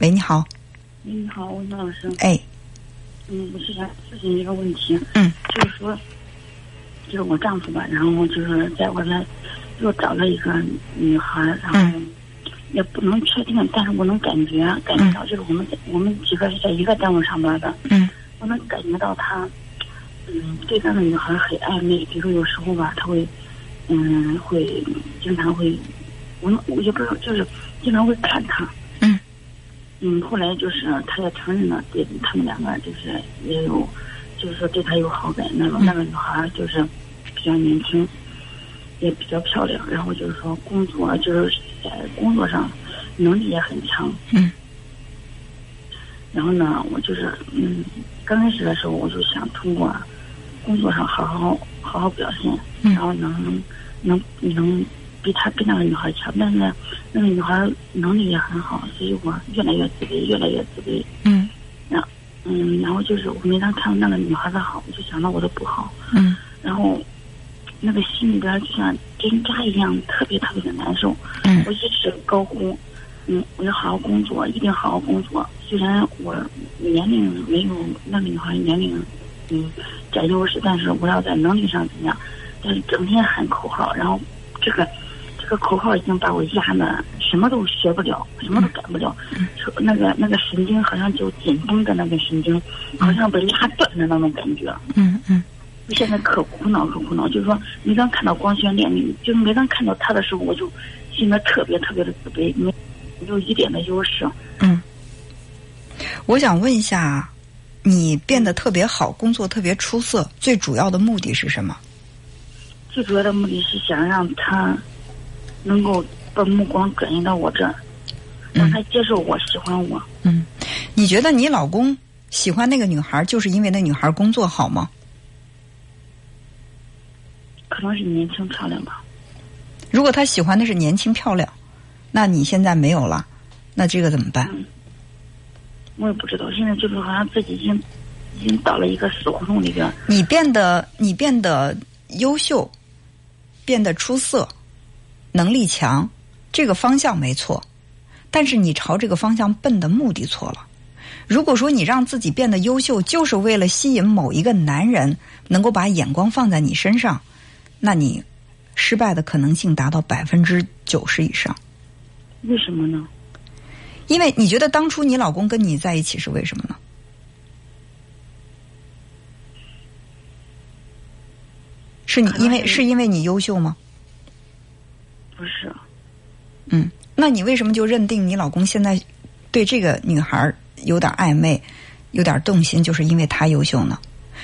喂，你好。你好，文涛老师。哎，嗯，我是想咨询一个问题。嗯。就是说，就是我丈夫吧，然后就是在外面又找了一个女孩，然后也不能确定，但是我能感觉感觉到，就是我们我们几个是在一个单位上班的。嗯。我能感觉到他，嗯，对那个女孩很暧昧。比如说有时候吧，他会，嗯，会经常会，我我也不知道，就是经常会看她。嗯，后来就是他也承认了，对他们两个就是也有，就是说对他有好感。那个那个女孩就是比较年轻，也比较漂亮，然后就是说工作就是在工作上能力也很强。嗯。然后呢，我就是嗯，刚开始的时候我就想通过工作上好好好好表现，然后能能能。比他比那个女孩强，但是那个女孩能力也很好，所以我越来越自卑，越来越自卑。嗯。然嗯，然后就是我每当看到那个女孩的好，我就想到我的不好。嗯。然后那个心里边就像针扎一样，特别特别的难受。嗯。我一直高呼，嗯，我要好好工作，一定好好工作。虽然我年龄没有那个女孩年龄嗯占优势，但是我要在能力上怎么样？但是整天喊口号，然后这个。这个口号已经把我压的什么都学不了，什么都改不了。那个那个神经好像就紧绷的那个神经，好像被拉断的那种感觉。嗯嗯。我现在可苦恼可苦恼，就是说每当看到光鲜亮丽，就是每当看到他的时候，我就心里特别特别的自卑，没没有一点的优势。嗯。我想问一下，你变得特别好，工作特别出色，最主要的目的是什么？最主要的目的是想让他。能够把目光转移到我这儿，让他接受我喜欢我。嗯，你觉得你老公喜欢那个女孩，就是因为那女孩工作好吗？可能是年轻漂亮吧。如果他喜欢的是年轻漂亮，那你现在没有了，那这个怎么办？我也不知道，现在就是好像自己已经已经到了一个死胡同里边。你变得你变得优秀，变得出色。能力强，这个方向没错，但是你朝这个方向奔的目的错了。如果说你让自己变得优秀，就是为了吸引某一个男人能够把眼光放在你身上，那你失败的可能性达到百分之九十以上。为什么呢？因为你觉得当初你老公跟你在一起是为什么呢？是你因为是因为你优秀吗？不是，嗯，那你为什么就认定你老公现在对这个女孩有点暧昧，有点动心，就是因为她优秀呢？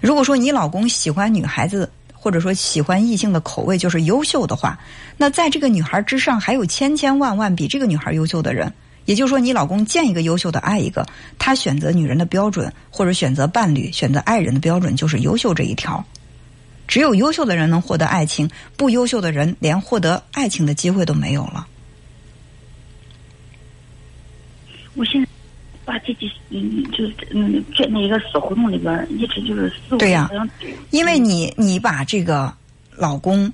如果说你老公喜欢女孩子，或者说喜欢异性的口味就是优秀的话，那在这个女孩之上还有千千万万比这个女孩优秀的人。也就是说，你老公见一个优秀的爱一个，他选择女人的标准或者选择伴侣、选择爱人的标准就是优秀这一条。只有优秀的人能获得爱情，不优秀的人连获得爱情的机会都没有了。我现在把自己嗯，就是嗯，卷在一个死胡同里边，一直就是思对呀，因为你你把这个老公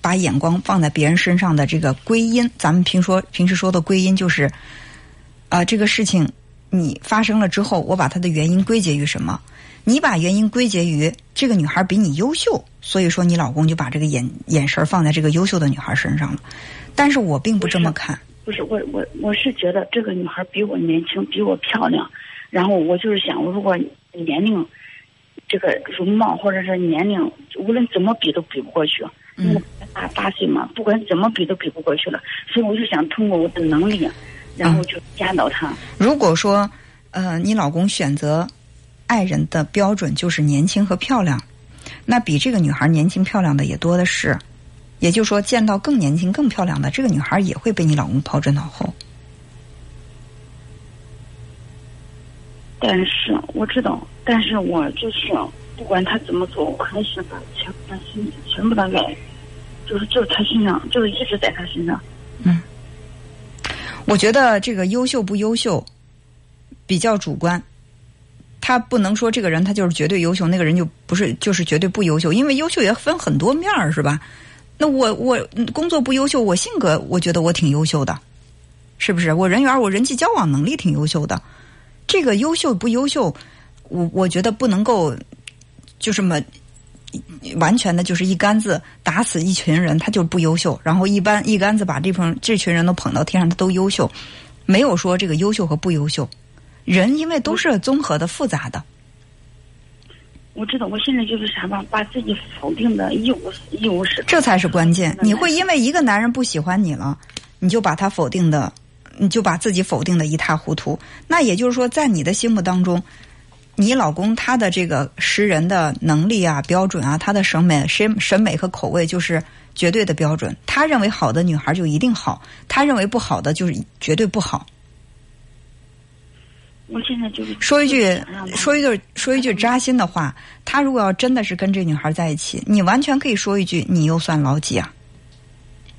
把眼光放在别人身上的这个归因，咱们平说平时说的归因就是啊，这个事情你发生了之后，我把它的原因归结于什么？你把原因归结于这个女孩比你优秀，所以说你老公就把这个眼眼神放在这个优秀的女孩身上了。但是我并不这么看。不是我我我是觉得这个女孩比我年轻，比我漂亮。然后我就是想，如果年龄、这个容貌或者是年龄，无论怎么比都比不过去。嗯。大八岁嘛，不管怎么比都比不过去了。所以我就想通过我的能力，然后就压倒他。如果说呃，你老公选择。爱人的标准就是年轻和漂亮，那比这个女孩年轻漂亮的也多的是。也就是说，见到更年轻、更漂亮的这个女孩，也会被你老公抛之脑后。但是我知道，但是我就是不管他怎么做，我还是把全部的心全部的爱，就是就是他身上，就是一直在他身上。嗯，我觉得这个优秀不优秀比较主观。他不能说这个人他就是绝对优秀，那个人就不是就是绝对不优秀，因为优秀也分很多面儿，是吧？那我我工作不优秀，我性格我觉得我挺优秀的，是不是？我人缘，我人际交往能力挺优秀的。这个优秀不优秀，我我觉得不能够就这么完全的，就是一竿子打死一群人，他就不优秀。然后一般一竿子把这份这群人都捧到天上，他都优秀，没有说这个优秀和不优秀。人因为都是综合的、复杂的。我知道，我现在就是啥吧，把自己否定的一无一无是。这才是关键。你会因为一个男人不喜欢你了，你就把他否定的，你就把自己否定的一塌糊涂。那也就是说，在你的心目当中，你老公他的这个识人的能力啊、标准啊，他的审美、审审美和口味就是绝对的标准。他认为好的女孩就一定好，他认为不好的就是绝对不好。我现在就是说一句，说一句，说一句扎心的话。他如果要真的是跟这女孩在一起，你完全可以说一句：“你又算老几啊？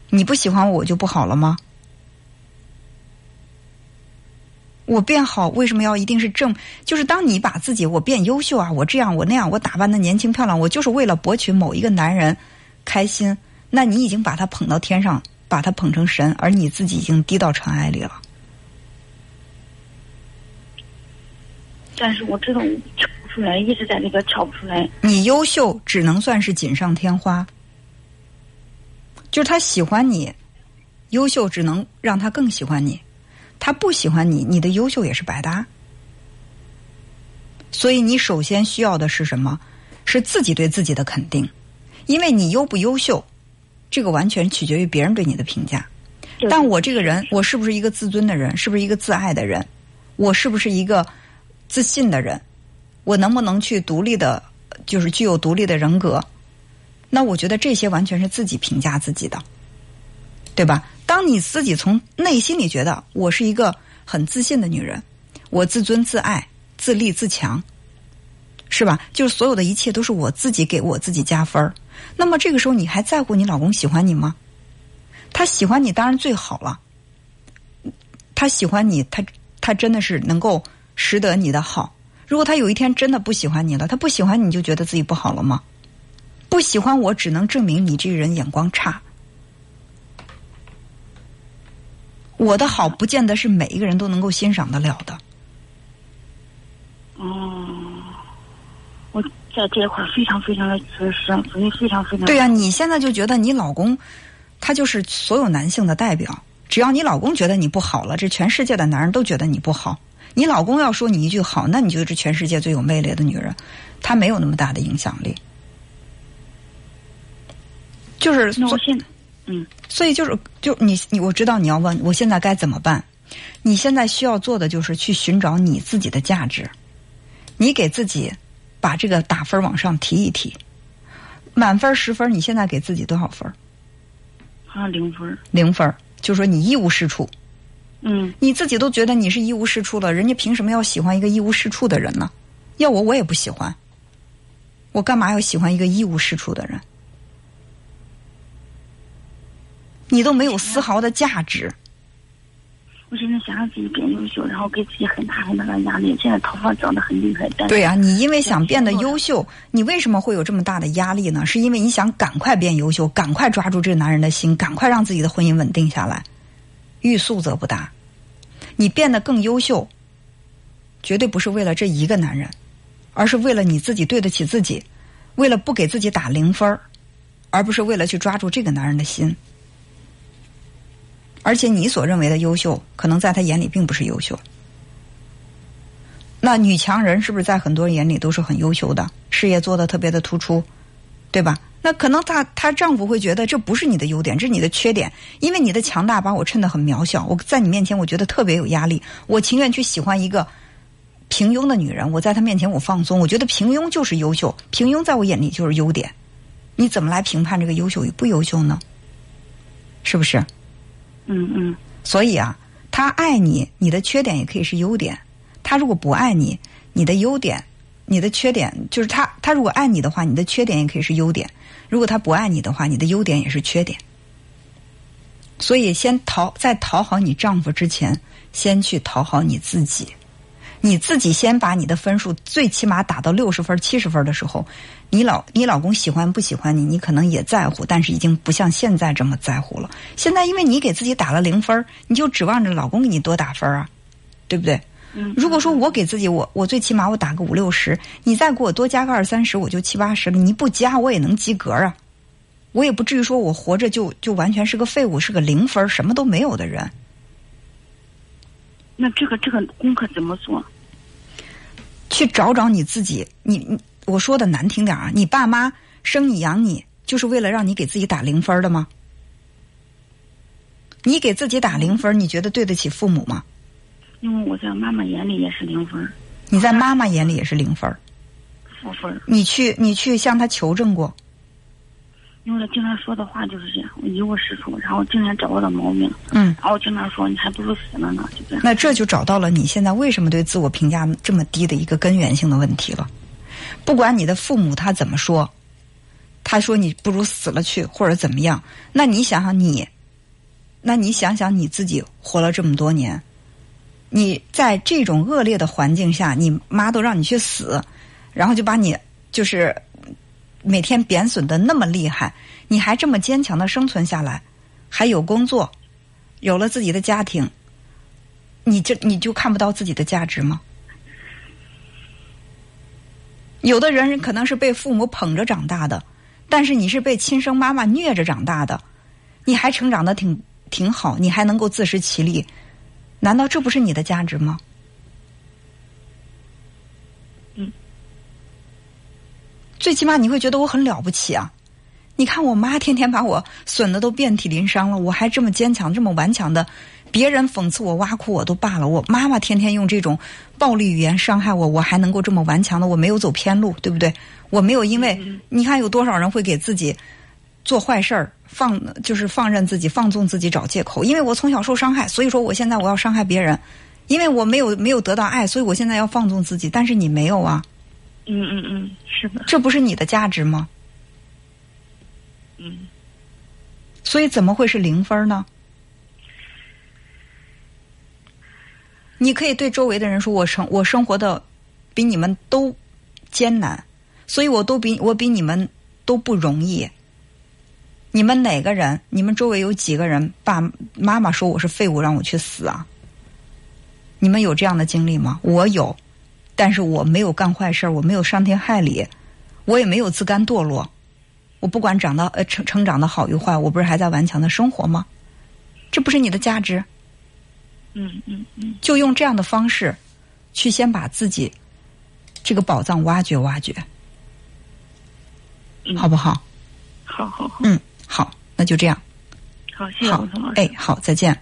你不喜欢我，我就不好了吗？我变好为什么要一定是正？就是当你把自己我变优秀啊，我这样我那样，我打扮的年轻漂亮，我就是为了博取某一个男人开心。那你已经把他捧到天上，把他捧成神，而你自己已经低到尘埃里了。”但是我知道跳不出来，一直在那个跳不出来。你优秀只能算是锦上添花，就是他喜欢你，优秀只能让他更喜欢你。他不喜欢你，你的优秀也是白搭。所以你首先需要的是什么？是自己对自己的肯定，因为你优不优秀，这个完全取决于别人对你的评价。但我这个人，我是不是一个自尊的人？是不是一个自爱的人？我是不是一个？自信的人，我能不能去独立的，就是具有独立的人格？那我觉得这些完全是自己评价自己的，对吧？当你自己从内心里觉得我是一个很自信的女人，我自尊自爱、自立自强，是吧？就是所有的一切都是我自己给我自己加分儿。那么这个时候，你还在乎你老公喜欢你吗？他喜欢你当然最好了。他喜欢你，他他真的是能够。识得你的好，如果他有一天真的不喜欢你了，他不喜欢你就觉得自己不好了吗？不喜欢我，只能证明你这个人眼光差。我的好不见得是每一个人都能够欣赏得了的。哦，我在这一块非常非常的缺失，所以非常非常。对呀，你现在就觉得你老公，他就是所有男性的代表。只要你老公觉得你不好了，这全世界的男人都觉得你不好。你老公要说你一句好，那你就是全世界最有魅力的女人，她没有那么大的影响力。就是所以，嗯，所以就是就你你我知道你要问我现在该怎么办？你现在需要做的就是去寻找你自己的价值，你给自己把这个打分往上提一提，满分十分，你现在给自己多少分？啊，零分。零分，就说你一无是处。嗯，你自己都觉得你是一无是处了，人家凭什么要喜欢一个一无是处的人呢？要我我也不喜欢，我干嘛要喜欢一个一无是处的人？你都没有丝毫的价值。我现在想让自己变优秀，然后给自己很大很大的压力。现在头发长得很厉害，对呀，你因为想变得优秀，你为什么会有这么大的压力呢？是因为你想赶快变优秀，赶快抓住这个男人的心，赶快让自己的婚姻稳定下来。欲速则不达，你变得更优秀，绝对不是为了这一个男人，而是为了你自己对得起自己，为了不给自己打零分儿，而不是为了去抓住这个男人的心。而且你所认为的优秀，可能在他眼里并不是优秀。那女强人是不是在很多人眼里都是很优秀的，事业做得特别的突出，对吧？那可能她她丈夫会觉得这不是你的优点，这是你的缺点，因为你的强大把我衬得很渺小。我在你面前，我觉得特别有压力。我情愿去喜欢一个平庸的女人，我在她面前我放松。我觉得平庸就是优秀，平庸在我眼里就是优点。你怎么来评判这个优秀与不优秀呢？是不是？嗯嗯。所以啊，他爱你，你的缺点也可以是优点；他如果不爱你，你的优点。你的缺点就是他，他如果爱你的话，你的缺点也可以是优点；如果他不爱你的话，你的优点也是缺点。所以，先讨在讨好你丈夫之前，先去讨好你自己。你自己先把你的分数最起码打到六十分、七十分的时候，你老你老公喜欢不喜欢你，你可能也在乎，但是已经不像现在这么在乎了。现在因为你给自己打了零分，你就指望着老公给你多打分啊，对不对？嗯，如果说我给自己我我最起码我打个五六十，你再给我多加个二三十，我就七八十了。你不加我也能及格啊，我也不至于说我活着就就完全是个废物，是个零分，什么都没有的人。那这个这个功课怎么做？去找找你自己，你你我说的难听点啊，你爸妈生你养你，就是为了让你给自己打零分的吗？你给自己打零分，你觉得对得起父母吗？因为我在妈妈眼里也是零分，你在妈妈眼里也是零分，负分。你去你去向他求证过？因为他经常说的话就是这样，我一无是处，然后经常找我的毛病。嗯，然后经常说你还不如死了呢，就这样。那这就找到了你现在为什么对自我评价这么低的一个根源性的问题了。不管你的父母他怎么说，他说你不如死了去，或者怎么样，那你想想你，那你想想你自己活了这么多年，你在这种恶劣的环境下，你妈都让你去死，然后就把你就是每天贬损的那么厉害，你还这么坚强的生存下来，还有工作，有了自己的家庭，你这你就看不到自己的价值吗？有的人可能是被父母捧着长大的，但是你是被亲生妈妈虐着长大的，你还成长的挺挺好，你还能够自食其力，难道这不是你的价值吗？最起码你会觉得我很了不起啊！你看我妈天天把我损的都遍体鳞伤了，我还这么坚强，这么顽强的。别人讽刺我、挖苦我都罢了，我妈妈天天用这种暴力语言伤害我，我还能够这么顽强的，我没有走偏路，对不对？我没有因为你看有多少人会给自己做坏事儿，放就是放任自己、放纵自己找借口，因为我从小受伤害，所以说我现在我要伤害别人，因为我没有没有得到爱，所以我现在要放纵自己。但是你没有啊，嗯嗯嗯，是的，这不是你的价值吗？嗯，所以怎么会是零分呢？你可以对周围的人说：“我生我生活的比你们都艰难，所以我都比我比你们都不容易。你们哪个人？你们周围有几个人？爸妈妈说我是废物，让我去死啊？你们有这样的经历吗？我有，但是我没有干坏事我没有伤天害理，我也没有自甘堕落。我不管长到呃成成长的好与坏，我不是还在顽强的生活吗？这不是你的价值？”嗯嗯嗯，就用这样的方式，去先把自己这个宝藏挖掘挖掘，好不好？好好好，嗯，好，那就这样。好，谢谢好吴总老师。哎，好，再见。